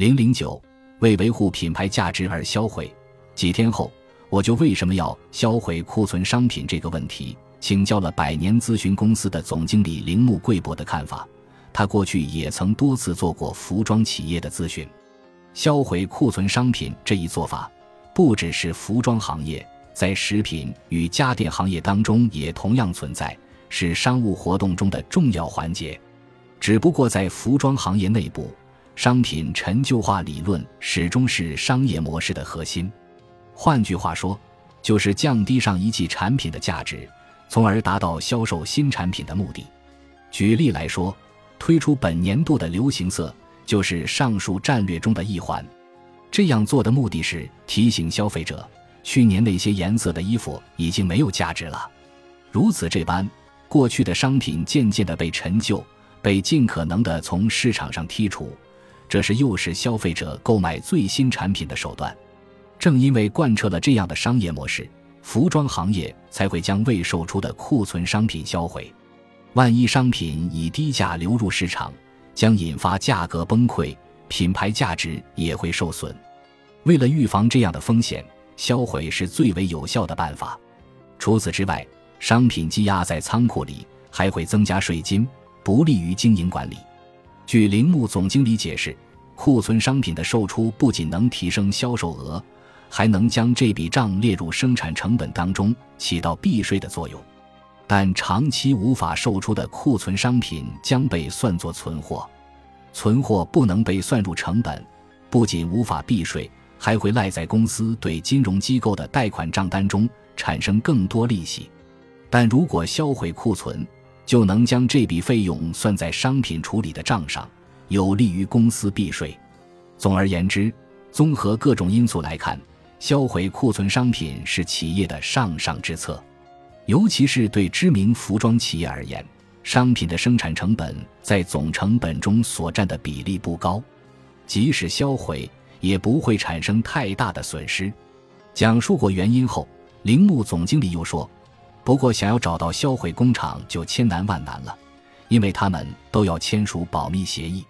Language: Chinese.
零零九为维护品牌价值而销毁。几天后，我就为什么要销毁库存商品这个问题，请教了百年咨询公司的总经理铃木贵博的看法。他过去也曾多次做过服装企业的咨询。销毁库存商品这一做法，不只是服装行业，在食品与家电行业当中也同样存在，是商务活动中的重要环节。只不过在服装行业内部，商品陈旧化理论始终是商业模式的核心。换句话说，就是降低上一季产品的价值，从而达到销售新产品的目的。举例来说，推出本年度的流行色。就是上述战略中的一环，这样做的目的是提醒消费者，去年那些颜色的衣服已经没有价值了。如此这般，过去的商品渐渐的被陈旧，被尽可能的从市场上剔除，这是诱使消费者购买最新产品的手段。正因为贯彻了这样的商业模式，服装行业才会将未售出的库存商品销毁。万一商品以低价流入市场，将引发价格崩溃，品牌价值也会受损。为了预防这样的风险，销毁是最为有效的办法。除此之外，商品积压在仓库里还会增加税金，不利于经营管理。据铃木总经理解释，库存商品的售出不仅能提升销售额，还能将这笔账列入生产成本当中，起到避税的作用。但长期无法售出的库存商品将被算作存货，存货不能被算入成本，不仅无法避税，还会赖在公司对金融机构的贷款账单中，产生更多利息。但如果销毁库存，就能将这笔费用算在商品处理的账上，有利于公司避税。总而言之，综合各种因素来看，销毁库存商品是企业的上上之策。尤其是对知名服装企业而言，商品的生产成本在总成本中所占的比例不高，即使销毁也不会产生太大的损失。讲述过原因后，铃木总经理又说：“不过，想要找到销毁工厂就千难万难了，因为他们都要签署保密协议。